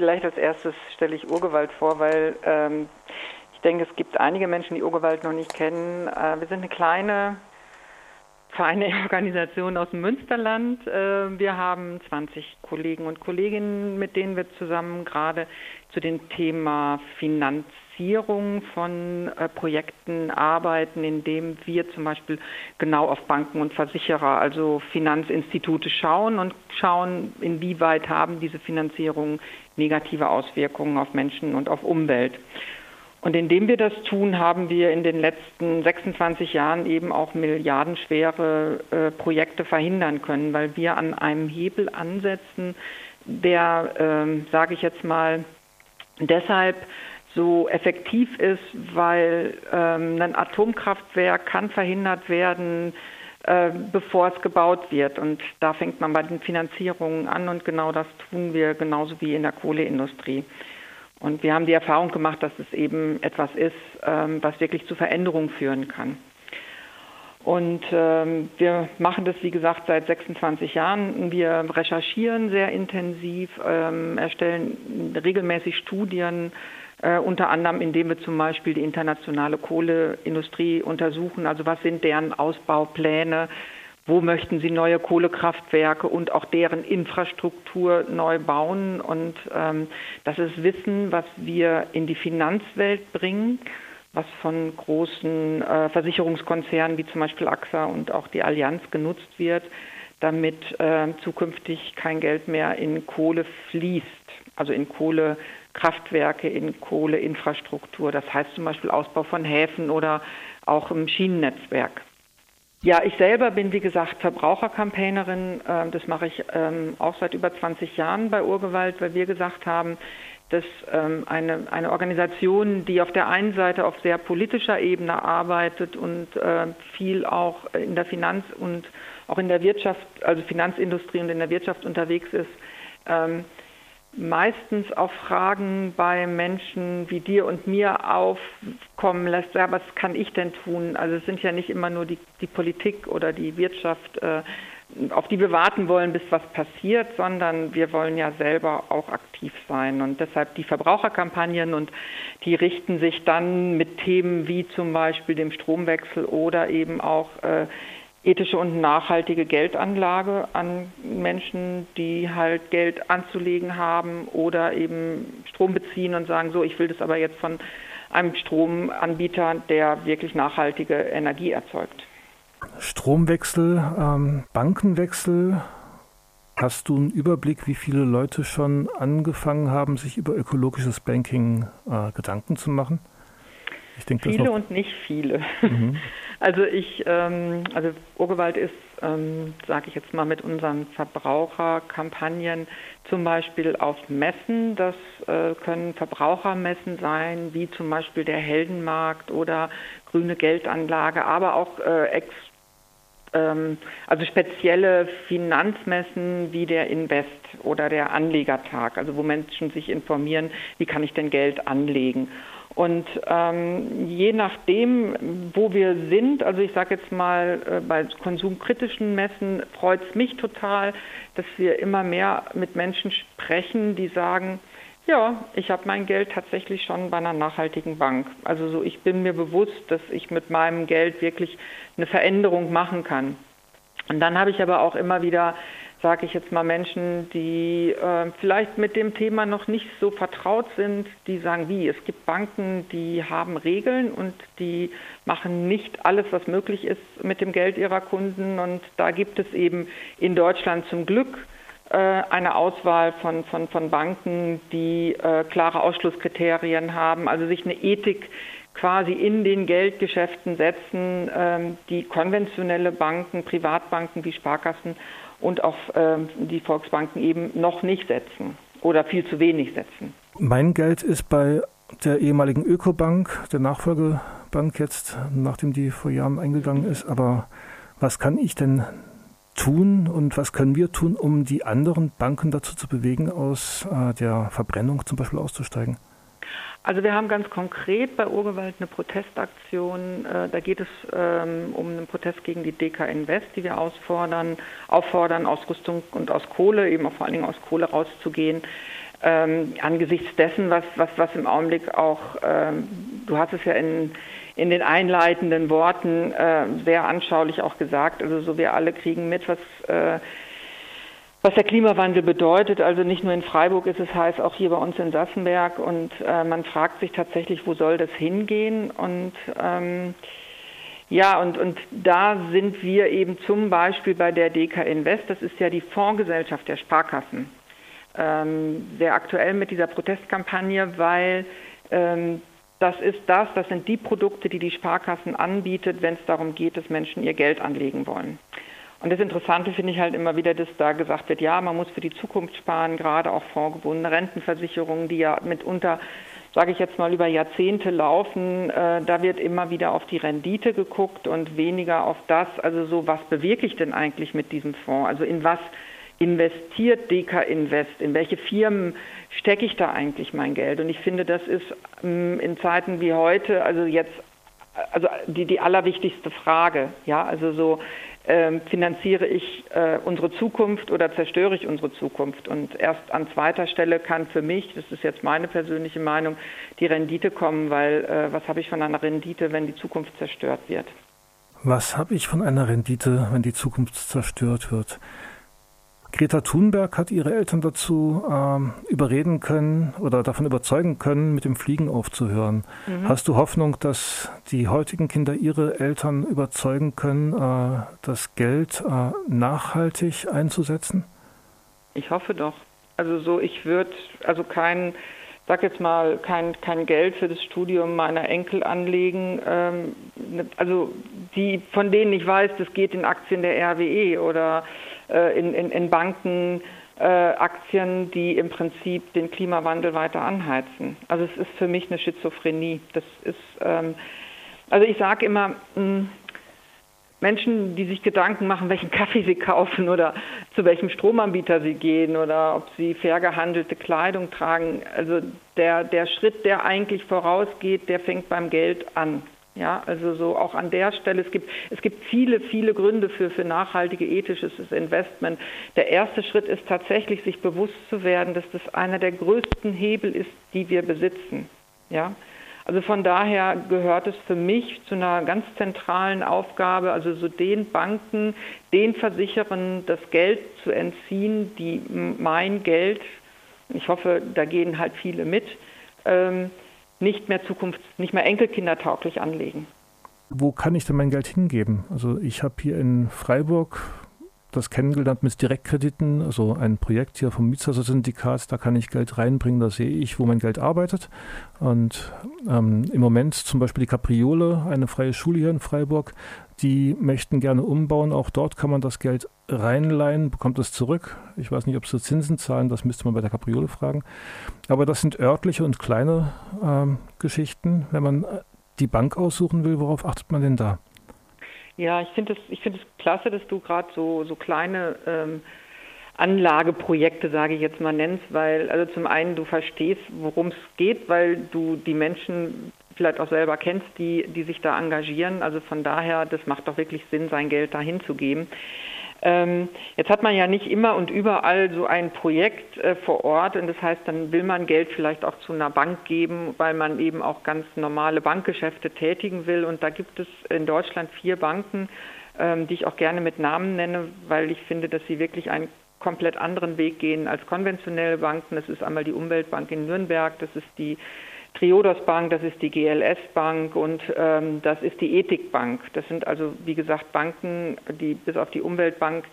vielleicht als erstes stelle ich Urgewalt vor, weil ähm, ich denke, es gibt einige Menschen, die Urgewalt noch nicht kennen. Äh, wir sind eine kleine feine Organisation aus dem Münsterland. Äh, wir haben 20 Kollegen und Kolleginnen, mit denen wir zusammen gerade zu dem Thema Finanzierung von äh, Projekten arbeiten, indem wir zum Beispiel genau auf Banken und Versicherer, also Finanzinstitute schauen und schauen, inwieweit haben diese Finanzierungen negative Auswirkungen auf Menschen und auf Umwelt. Und indem wir das tun, haben wir in den letzten 26 Jahren eben auch milliardenschwere äh, Projekte verhindern können, weil wir an einem Hebel ansetzen, der, äh, sage ich jetzt mal, deshalb so effektiv ist, weil ähm, ein Atomkraftwerk kann verhindert werden, äh, bevor es gebaut wird. Und da fängt man bei den Finanzierungen an und genau das tun wir genauso wie in der Kohleindustrie. Und wir haben die Erfahrung gemacht, dass es eben etwas ist, ähm, was wirklich zu Veränderungen führen kann. Und ähm, wir machen das, wie gesagt, seit 26 Jahren. Wir recherchieren sehr intensiv, ähm, erstellen regelmäßig Studien, äh, unter anderem indem wir zum Beispiel die internationale Kohleindustrie untersuchen. Also was sind deren Ausbaupläne? wo möchten sie neue Kohlekraftwerke und auch deren Infrastruktur neu bauen. Und ähm, das ist Wissen, was wir in die Finanzwelt bringen, was von großen äh, Versicherungskonzernen wie zum Beispiel AXA und auch die Allianz genutzt wird, damit äh, zukünftig kein Geld mehr in Kohle fließt, also in Kohlekraftwerke, in Kohleinfrastruktur. Das heißt zum Beispiel Ausbau von Häfen oder auch im Schienennetzwerk. Ja, ich selber bin, wie gesagt, Verbrauchercampaignerin. Ähm, das mache ich ähm, auch seit über 20 Jahren bei Urgewalt, weil wir gesagt haben, dass ähm, eine, eine Organisation, die auf der einen Seite auf sehr politischer Ebene arbeitet und viel auch in der Finanz- und auch in der Wirtschaft, also Finanzindustrie und in der Wirtschaft unterwegs ist, meistens auch Fragen bei Menschen wie dir und mir aufkommen lässt, ja, was kann ich denn tun? Also es sind ja nicht immer nur die, die Politik oder die Wirtschaft, äh, auf die wir warten wollen, bis was passiert, sondern wir wollen ja selber auch aktiv sein. Und deshalb die Verbraucherkampagnen und die richten sich dann mit Themen wie zum Beispiel dem Stromwechsel oder eben auch äh, ethische und nachhaltige Geldanlage an Menschen, die halt Geld anzulegen haben oder eben Strom beziehen und sagen, so, ich will das aber jetzt von einem Stromanbieter, der wirklich nachhaltige Energie erzeugt. Stromwechsel, ähm, Bankenwechsel. Hast du einen Überblick, wie viele Leute schon angefangen haben, sich über ökologisches Banking äh, Gedanken zu machen? Ich denke, viele und nicht viele. Mhm. Also ich, ähm, also Urgewalt ist, ähm, sage ich jetzt mal, mit unseren Verbraucherkampagnen zum Beispiel auf Messen. Das äh, können Verbrauchermessen sein, wie zum Beispiel der Heldenmarkt oder grüne Geldanlage, aber auch äh, ex ähm, also spezielle Finanzmessen wie der Invest oder der Anlegertag, also wo Menschen sich informieren, wie kann ich denn Geld anlegen. Und ähm, je nachdem, wo wir sind, also ich sage jetzt mal, äh, bei konsumkritischen Messen freut es mich total, dass wir immer mehr mit Menschen sprechen, die sagen, ja, ich habe mein Geld tatsächlich schon bei einer nachhaltigen Bank. Also so, ich bin mir bewusst, dass ich mit meinem Geld wirklich eine Veränderung machen kann. Und dann habe ich aber auch immer wieder sage ich jetzt mal, Menschen, die äh, vielleicht mit dem Thema noch nicht so vertraut sind, die sagen, wie, es gibt Banken, die haben Regeln und die machen nicht alles, was möglich ist mit dem Geld ihrer Kunden. Und da gibt es eben in Deutschland zum Glück äh, eine Auswahl von, von, von Banken, die äh, klare Ausschlusskriterien haben, also sich eine Ethik quasi in den Geldgeschäften setzen, ähm, die konventionelle Banken, Privatbanken wie Sparkassen und auch ähm, die Volksbanken eben noch nicht setzen oder viel zu wenig setzen. Mein Geld ist bei der ehemaligen Ökobank, der Nachfolgebank jetzt, nachdem die vor Jahren eingegangen ist. Aber was kann ich denn tun und was können wir tun, um die anderen Banken dazu zu bewegen, aus äh, der Verbrennung zum Beispiel auszusteigen? Also wir haben ganz konkret bei Urgewalt eine Protestaktion. Äh, da geht es ähm, um einen Protest gegen die DK Invest, die wir ausfordern, auffordern, aus Rüstung und aus Kohle, eben auch vor allen Dingen aus Kohle rauszugehen. ähm, angesichts dessen, was, was, was im Augenblick auch, ähm, du hast es ja in, in den einleitenden Worten äh, sehr anschaulich auch gesagt, also so wir alle kriegen mit, was, äh, was der Klimawandel bedeutet. Also nicht nur in Freiburg ist es heiß, auch hier bei uns in Sassenberg und äh, man fragt sich tatsächlich, wo soll das hingehen und ähm, ja, und, und da sind wir eben zum Beispiel bei der DK Invest, das ist ja die Fondsgesellschaft der Sparkassen, ähm, sehr aktuell mit dieser Protestkampagne, weil ähm, das ist das, das sind die Produkte, die die Sparkassen anbietet, wenn es darum geht, dass Menschen ihr Geld anlegen wollen. Und das Interessante finde ich halt immer wieder, dass da gesagt wird, ja, man muss für die Zukunft sparen, gerade auch vorgebundene Rentenversicherungen, die ja mitunter sage ich jetzt mal, über Jahrzehnte laufen, äh, da wird immer wieder auf die Rendite geguckt und weniger auf das, also so, was bewirke ich denn eigentlich mit diesem Fonds? Also in was investiert DK Invest? In welche Firmen stecke ich da eigentlich mein Geld? Und ich finde, das ist ähm, in Zeiten wie heute, also jetzt, also die, die allerwichtigste Frage, ja, also so, ähm, finanziere ich äh, unsere Zukunft oder zerstöre ich unsere Zukunft? Und erst an zweiter Stelle kann für mich, das ist jetzt meine persönliche Meinung, die Rendite kommen, weil äh, was habe ich von einer Rendite, wenn die Zukunft zerstört wird? Was habe ich von einer Rendite, wenn die Zukunft zerstört wird? Greta Thunberg hat ihre Eltern dazu äh, überreden können oder davon überzeugen können, mit dem Fliegen aufzuhören. Mhm. Hast du Hoffnung, dass die heutigen Kinder ihre Eltern überzeugen können, äh, das Geld äh, nachhaltig einzusetzen? Ich hoffe doch. Also so, ich würde also kein, sag jetzt mal, kein, kein Geld für das Studium meiner Enkel anlegen. Ähm, ne, also die, von denen ich weiß, das geht in Aktien der RWE oder in, in, in Banken äh, Aktien, die im Prinzip den Klimawandel weiter anheizen. Also es ist für mich eine Schizophrenie. Das ist, ähm, also ich sage immer, mh, hm, Menschen, die sich Gedanken machen, welchen Kaffee sie kaufen oder zu welchem Stromanbieter sie gehen oder ob sie fair gehandelte Kleidung tragen. Also der, der Schritt, der eigentlich vorausgeht, der fängt beim Geld an. Ja, also so auch an der Stelle, es gibt, es gibt viele, viele Gründe für, für nachhaltige ethisches Investment. Der erste Schritt ist tatsächlich, sich bewusst zu werden, dass das einer der größten Hebel ist, die wir besitzen. Ja, also von daher gehört es für mich zu einer ganz zentralen Aufgabe, also so den Banken, den Versicherern das Geld zu entziehen, die mein Geld, ich hoffe, da gehen halt viele mit, ähm, nicht mehr zukunfts-, nicht mehr enkelkindertauglich anlegen. Wo kann ich denn mein Geld hingeben? Also ich habe hier in Freiburg das kennengelernt mit Direktkrediten, also ein Projekt hier vom Mietshäuser-Syndikat, da kann ich Geld reinbringen, da sehe ich, wo mein Geld arbeitet. Und ähm, im Moment zum Beispiel die Capriole, eine freie Schule hier in Freiburg, die möchten gerne umbauen. Auch dort kann man das Geld reinleihen, bekommt es zurück. Ich weiß nicht, ob sie Zinsen zahlen, das müsste man bei der Capriole fragen. Aber das sind örtliche und kleine ähm, Geschichten. Wenn man die Bank aussuchen will, worauf achtet man denn da? Ja, ich finde es find klasse, dass du gerade so, so kleine ähm, Anlageprojekte, sage ich jetzt mal, nennst, weil also zum einen du verstehst, worum es geht, weil du die Menschen vielleicht auch selber kennst, die, die sich da engagieren. Also von daher, das macht doch wirklich Sinn, sein Geld dahin zu geben. Ähm, jetzt hat man ja nicht immer und überall so ein Projekt äh, vor Ort und das heißt, dann will man Geld vielleicht auch zu einer Bank geben, weil man eben auch ganz normale Bankgeschäfte tätigen will. Und da gibt es in Deutschland vier Banken, ähm, die ich auch gerne mit Namen nenne, weil ich finde, dass sie wirklich einen komplett anderen Weg gehen als konventionelle Banken. Das ist einmal die Umweltbank in Nürnberg, das ist die Triodos Bank, das ist die GLS Bank und ähm, das ist die Ethikbank. Das sind also, wie gesagt, Banken, die bis auf die Umweltbank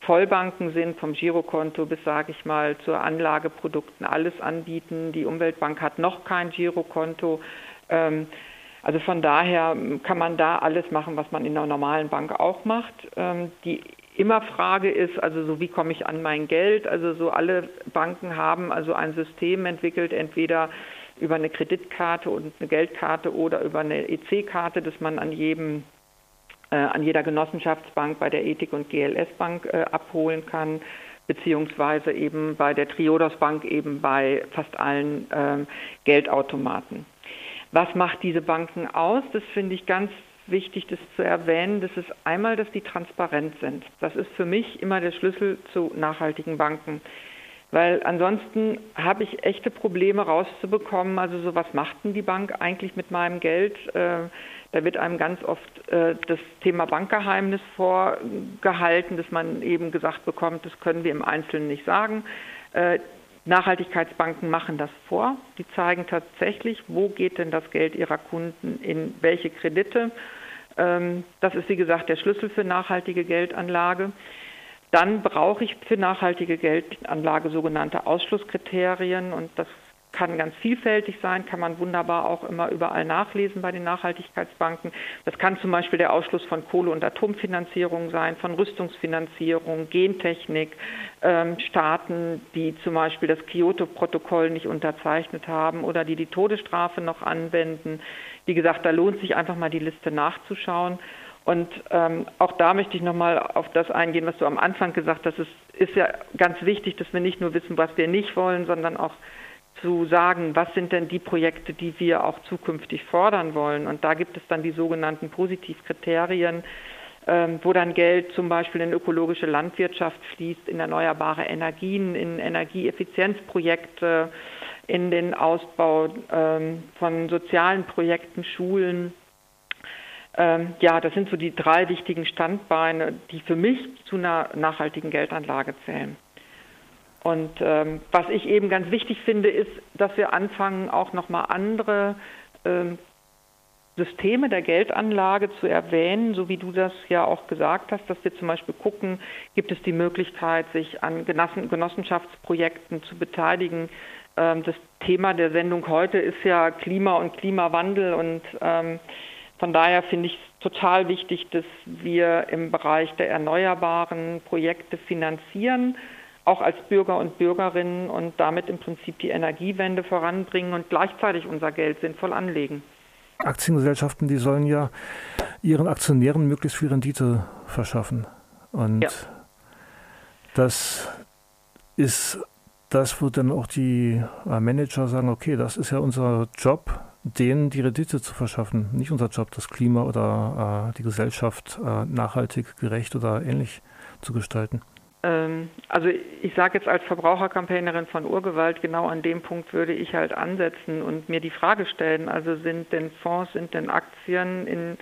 Vollbanken sind, vom Girokonto bis, sage ich mal, zu Anlageprodukten alles anbieten. Die Umweltbank hat noch kein Girokonto. Ähm, also von daher kann man da alles machen, was man in einer normalen Bank auch macht. Ähm, die immer Frage ist, also so wie komme ich an mein Geld? Also so alle Banken haben also ein System entwickelt, entweder über eine Kreditkarte und eine Geldkarte oder über eine EC-Karte, dass man an jedem äh, an jeder Genossenschaftsbank bei der Ethik- und GLS-Bank äh, abholen kann, beziehungsweise eben bei der Triodos Bank eben bei fast allen ähm, Geldautomaten. Was macht diese Banken aus? Das finde ich ganz wichtig, das zu erwähnen. Das ist einmal, dass die transparent sind. Das ist für mich immer der Schlüssel zu nachhaltigen Banken. Weil ansonsten habe ich echte Probleme rauszubekommen. Also so, was macht denn die Bank eigentlich mit meinem Geld? Äh, da wird einem ganz oft äh, das Thema Bankgeheimnis vorgehalten, dass man eben gesagt bekommt, das können wir im Einzelnen nicht sagen. Äh, Nachhaltigkeitsbanken machen das vor. Die zeigen tatsächlich, wo geht denn das Geld ihrer Kunden in welche Kredite. Ähm, das ist, wie gesagt, der Schlüssel für nachhaltige Geldanlage. Dann brauche ich für nachhaltige Geldanlage sogenannte Ausschlusskriterien und das kann ganz vielfältig sein, kann man wunderbar auch immer überall nachlesen bei den Nachhaltigkeitsbanken. Das kann zum Beispiel der Ausschluss von Kohle- und Atomfinanzierung sein, von Rüstungsfinanzierung, Gentechnik, ähm, Staaten, die zum Beispiel das Kyoto-Protokoll nicht unterzeichnet haben oder die die Todesstrafe noch anwenden. Wie gesagt, da lohnt sich einfach mal die Liste nachzuschauen. Und ähm, auch da möchte ich nochmal auf das eingehen, was du am Anfang gesagt hast. Es ist ja ganz wichtig, dass wir nicht nur wissen, was wir nicht wollen, sondern auch zu sagen, was sind denn die Projekte, die wir auch zukünftig fordern wollen. Und da gibt es dann die sogenannten Positivkriterien, ähm, wo dann Geld zum Beispiel in ökologische Landwirtschaft fließt, in erneuerbare Energien, in Energieeffizienzprojekte, in den Ausbau ähm, von sozialen Projekten, Schulen. Ähm, ja, das sind so die drei wichtigen Standbeine, die für mich zu einer nachhaltigen Geldanlage zählen. Und ähm, was ich eben ganz wichtig finde, ist, dass wir anfangen, auch nochmal andere ähm, Systeme der Geldanlage zu erwähnen, so wie du das ja auch gesagt hast, dass wir zum Beispiel gucken, gibt es die Möglichkeit, sich an Genossenschaftsprojekten zu beteiligen. Ähm, das Thema der Sendung heute ist ja Klima und Klimawandel und ähm, von daher finde ich es total wichtig, dass wir im Bereich der erneuerbaren Projekte finanzieren auch als Bürger und Bürgerinnen und damit im Prinzip die Energiewende voranbringen und gleichzeitig unser Geld sinnvoll anlegen. Aktiengesellschaften, die sollen ja ihren Aktionären möglichst viel Rendite verschaffen. Und ja. das ist das, wo dann auch die Manager sagen, okay, das ist ja unser Job, denen die Rendite zu verschaffen. Nicht unser Job, das Klima oder äh, die Gesellschaft äh, nachhaltig, gerecht oder ähnlich zu gestalten. Ähm, also ich sage jetzt als Verbrauchercampaignerin von Urgewalt, genau an dem Punkt würde ich halt ansetzen und mir die Frage stellen, also sind denn Fonds, sind denn Aktien in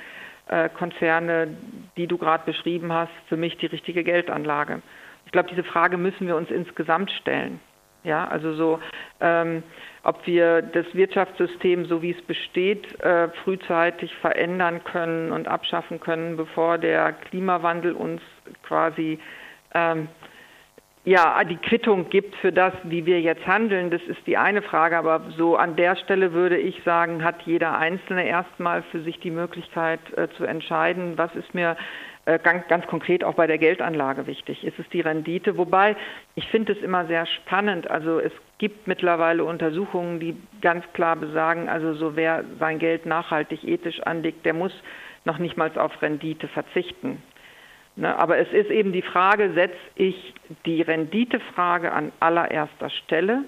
äh, Konzerne, die du gerade beschrieben hast, für mich die richtige Geldanlage? Ich glaube, diese Frage müssen wir uns insgesamt stellen. Ja, also so, ähm, ob wir das Wirtschaftssystem, so wie es besteht, äh, frühzeitig verändern können und abschaffen können, bevor der Klimawandel uns quasi ähm, ja, die Quittung gibt für das, wie wir jetzt handeln, das ist die eine Frage. Aber so an der Stelle würde ich sagen, hat jeder Einzelne erstmal für sich die Möglichkeit äh, zu entscheiden, was ist mir ganz, ganz, konkret auch bei der Geldanlage wichtig. Ist es die Rendite? Wobei ich finde es immer sehr spannend. Also es gibt mittlerweile Untersuchungen, die ganz klar besagen, also so wer sein Geld nachhaltig ethisch anlegt, der muss noch nicht mal auf Rendite verzichten. Ne, aber es ist eben die Frage, setze ich die Renditefrage an allererster Stelle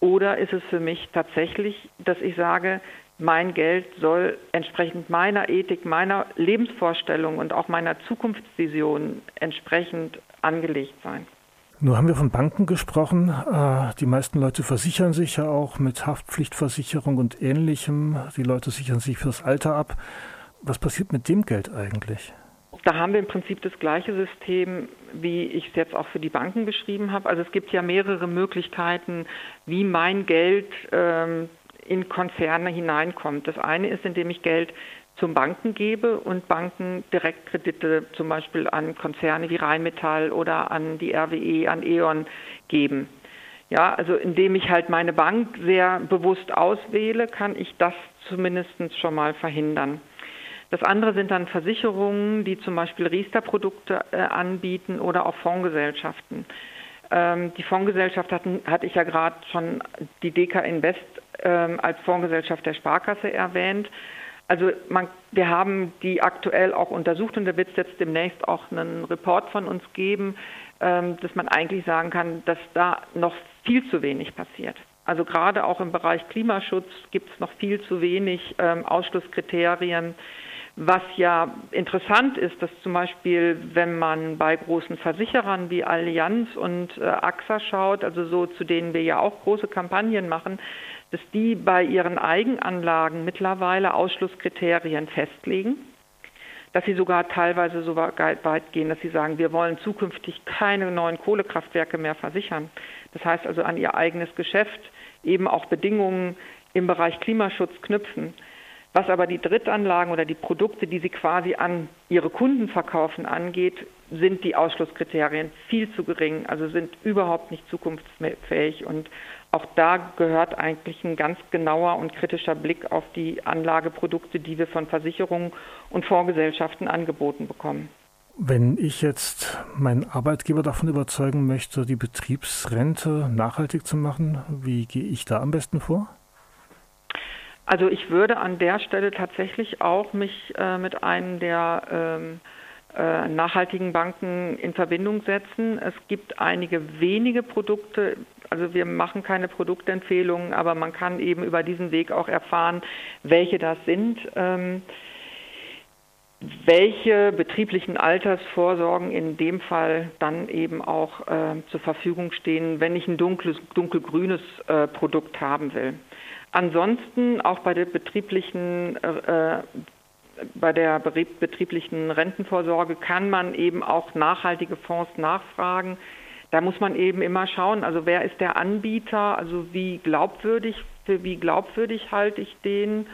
oder ist es für mich tatsächlich, dass ich sage, mein Geld soll entsprechend meiner Ethik, meiner Lebensvorstellung und auch meiner Zukunftsvision entsprechend angelegt sein. Nur haben wir von Banken gesprochen. Äh, die meisten Leute versichern sich ja auch mit Haftpflichtversicherung und ähnlichem. Die Leute sichern sich fürs Alter ab. Was passiert mit dem Geld eigentlich? Da haben wir im Prinzip das gleiche System, wie ich es jetzt auch für die Banken beschrieben habe. Also es gibt ja mehrere Möglichkeiten, wie mein Geld ähm, in Konzerne hineinkommt. Das eine ist, indem ich Geld zum Banken gebe und Banken Direktkredite zum Beispiel an Konzerne wie Rheinmetall oder an die RWE, an E.ON geben. Ja, also indem ich halt meine Bank sehr bewusst auswähle, kann ich das zumindest schon mal verhindern. Das andere sind dann Versicherungen, die zum Beispiel Riester-Produkte äh, anbieten oder auch Fondsgesellschaften. Ähm, die Fondsgesellschaft hatten, hatte ich ja gerade schon die DK Invest ähm, als Fondsgesellschaft der Sparkasse erwähnt. Also man, wir haben die aktuell auch untersucht und da wird es jetzt demnächst auch einen Report von uns geben, ähm, dass man eigentlich sagen kann, dass da noch viel zu wenig passiert. Also gerade auch im Bereich Klimaschutz gibt es noch viel zu wenig ähm, Ausschlusskriterien Was ja interessant ist, dass zum Beispiel, wenn man bei großen Versicherern wie Allianz und äh, AXA schaut, also so zu denen wir ja auch große Kampagnen machen, dass die bei ihren Eigenanlagen mittlerweile Ausschlusskriterien festlegen, dass sie sogar teilweise so weit gehen, dass sie sagen, wir wollen zukünftig keine neuen Kohlekraftwerke mehr versichern. Das heißt also an ihr eigenes Geschäft eben auch Bedingungen im Bereich Klimaschutz knüpfen. Was aber die Drittanlagen oder die Produkte, die sie quasi an ihre Kunden verkaufen, angeht, sind die Ausschlusskriterien viel zu gering, also sind überhaupt nicht zukunftsfähig. Und auch da gehört eigentlich ein ganz genauer und kritischer Blick auf die Anlageprodukte, die wir von Versicherungen und Fondsgesellschaften angeboten bekommen. Wenn ich jetzt meinen Arbeitgeber davon überzeugen möchte, die Betriebsrente nachhaltig zu machen, wie gehe ich da am besten vor? Also ich würde an der Stelle tatsächlich auch mich äh, mit einem der ähm, äh, nachhaltigen Banken in Verbindung setzen. Es gibt einige wenige Produkte, also wir machen keine Produktempfehlungen, aber man kann eben über diesen Weg auch erfahren, welche das sind. Ähm, welche betrieblichen Altersvorsorgen in dem Fall dann eben auch äh, zur Verfügung stehen, wenn ich ein dunkles, dunkelgrünes äh, Produkt haben will. Ansonsten auch bei der betrieblichen äh, bei der betrieblichen Rentenvorsorge kann man eben auch nachhaltige Fonds nachfragen. Da muss man eben immer schauen, also wer ist der Anbieter, also wie glaubwürdig, für wie glaubwürdig halte ich den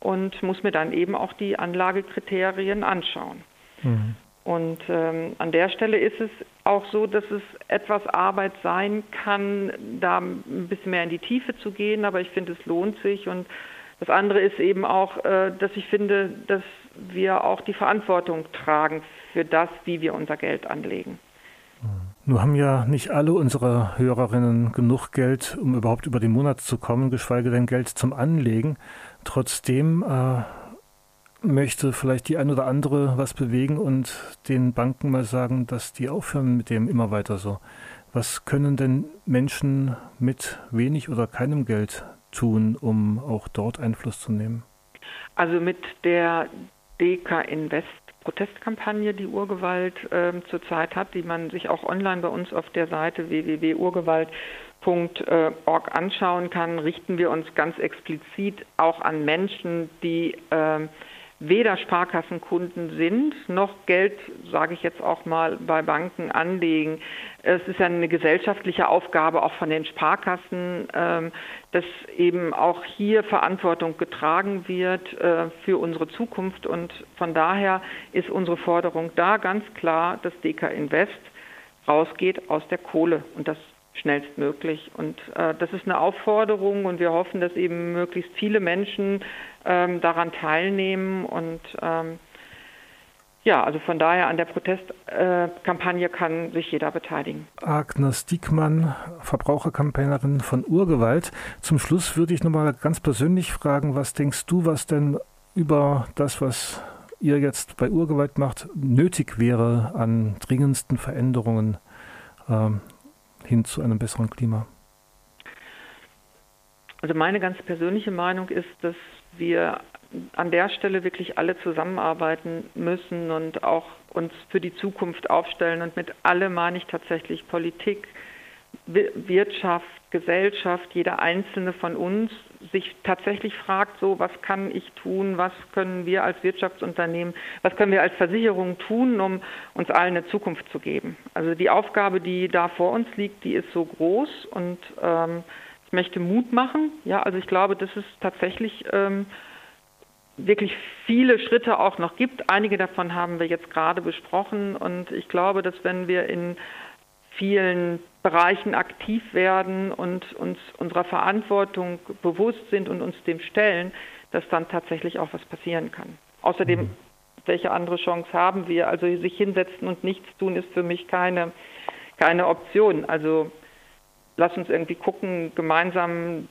und muss mir dann eben auch die Anlagekriterien anschauen. Mhm. Und ähm, an der Stelle ist es auch so, dass es etwas Arbeit sein kann, da ein bisschen mehr in die Tiefe zu gehen, aber ich finde, es lohnt sich. Und das andere ist eben auch, äh, dass ich finde, dass wir auch die Verantwortung tragen für das, wie wir unser Geld anlegen. Nun haben ja nicht alle unsere Hörerinnen genug Geld, um überhaupt über den Monat zu kommen, geschweige denn Geld zum Anlegen. Trotzdem äh, möchte vielleicht die ein oder andere was bewegen und den Banken mal sagen, dass die aufhören mit dem immer weiter so. Was können denn Menschen mit wenig oder keinem Geld tun, um auch dort Einfluss zu nehmen? Also mit der DK Invest Protestkampagne, die Urgewalt äh, zurzeit hat, die man sich auch online bei uns auf der Seite www.urgewalt.org anschauen kann, richten wir uns ganz explizit auch an Menschen, die äh, weder Sparkassenkunden sind, noch Geld, sage ich jetzt auch mal, bei Banken anlegen. Es ist ja eine gesellschaftliche Aufgabe auch von den Sparkassen, ähm, dass eben auch hier Verantwortung getragen wird äh, für unsere Zukunft. Und von daher ist unsere Forderung da ganz klar, dass DK Invest rausgeht aus der Kohle. Und das schnellstmöglich. Und äh, das ist eine Aufforderung und wir hoffen, dass eben möglichst viele Menschen ähm, daran teilnehmen und ähm, ja, also von daher an der Protestkampagne kann sich jeder beteiligen. Agnes Diekmann, Verbraucherkampagnerin von Urgewalt. Zum Schluss würde ich nochmal ganz persönlich fragen, was denkst du, was denn über das, was ihr jetzt bei Urgewalt macht, nötig wäre an dringendsten Veränderungen ähm, hin zu einem besseren Klima? Also meine ganz persönliche Meinung ist, dass wir an der Stelle wirklich alle zusammenarbeiten müssen und auch uns für die Zukunft aufstellen. Und mit alle meine ich tatsächlich Politik, Wirtschaft, Gesellschaft, jeder einzelne von uns sich tatsächlich fragt, so was kann ich tun, was können wir als Wirtschaftsunternehmen, was können wir als Versicherung tun, um uns allen eine Zukunft zu geben. Also die Aufgabe, die da vor uns liegt, die ist so groß und ähm, ich möchte Mut machen. Ja, also ich glaube, dass es tatsächlich ähm, wirklich viele Schritte auch noch gibt. Einige davon haben wir jetzt gerade besprochen und ich glaube, dass wenn wir in vielen Bereichen aktiv werden und uns unserer Verantwortung bewusst sind und uns dem stellen, dass dann tatsächlich auch was passieren kann. Außerdem, mhm. welche andere Chance haben wir? Also sich hinsetzen und nichts tun ist für mich keine, keine Option. Also lass uns irgendwie gucken, gemeinsam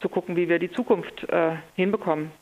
zu gucken, wie wir die Zukunft äh, hinbekommen.